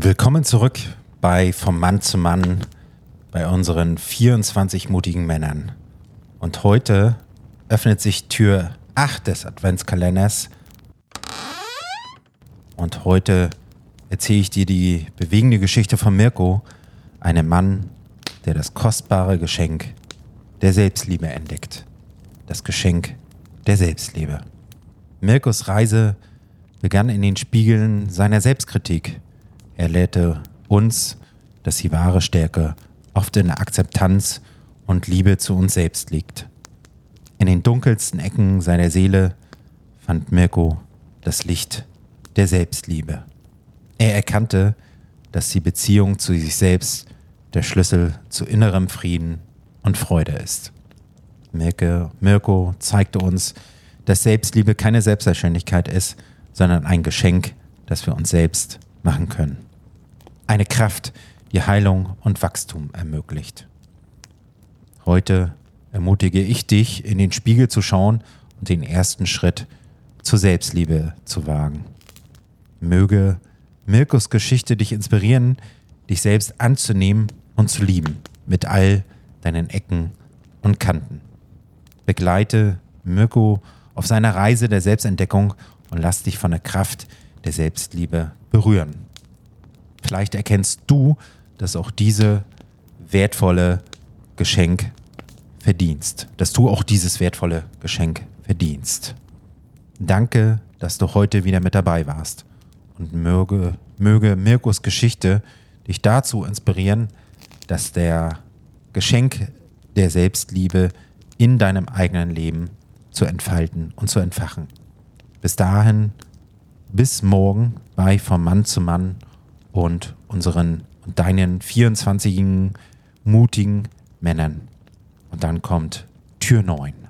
Willkommen zurück bei Vom Mann zu Mann bei unseren 24 mutigen Männern. Und heute öffnet sich Tür 8 des Adventskalenders. Und heute erzähle ich dir die bewegende Geschichte von Mirko, einem Mann, der das kostbare Geschenk der Selbstliebe entdeckt. Das Geschenk der Selbstliebe. Mirkos Reise begann in den Spiegeln seiner Selbstkritik. Er lehrte uns, dass die wahre Stärke oft in der Akzeptanz und Liebe zu uns selbst liegt. In den dunkelsten Ecken seiner Seele fand Mirko das Licht der Selbstliebe. Er erkannte, dass die Beziehung zu sich selbst der Schlüssel zu innerem Frieden und Freude ist. Mirke, Mirko zeigte uns, dass Selbstliebe keine Selbstverständlichkeit ist, sondern ein Geschenk, das wir uns selbst machen können. Eine Kraft, die Heilung und Wachstum ermöglicht. Heute ermutige ich dich, in den Spiegel zu schauen und den ersten Schritt zur Selbstliebe zu wagen. Möge Mirkos Geschichte dich inspirieren, dich selbst anzunehmen und zu lieben, mit all deinen Ecken und Kanten. Begleite Mirko auf seiner Reise der Selbstentdeckung und lass dich von der Kraft der Selbstliebe berühren. Vielleicht erkennst du, dass auch diese wertvolle Geschenk verdienst, dass du auch dieses wertvolle Geschenk verdienst. Danke, dass du heute wieder mit dabei warst und möge, möge Mirkus Geschichte dich dazu inspirieren, dass der Geschenk der Selbstliebe in deinem eigenen Leben zu entfalten und zu entfachen. Bis dahin, bis morgen bei Vom Mann zu Mann und unseren und deinen 24 mutigen Männern. Und dann kommt Tür 9.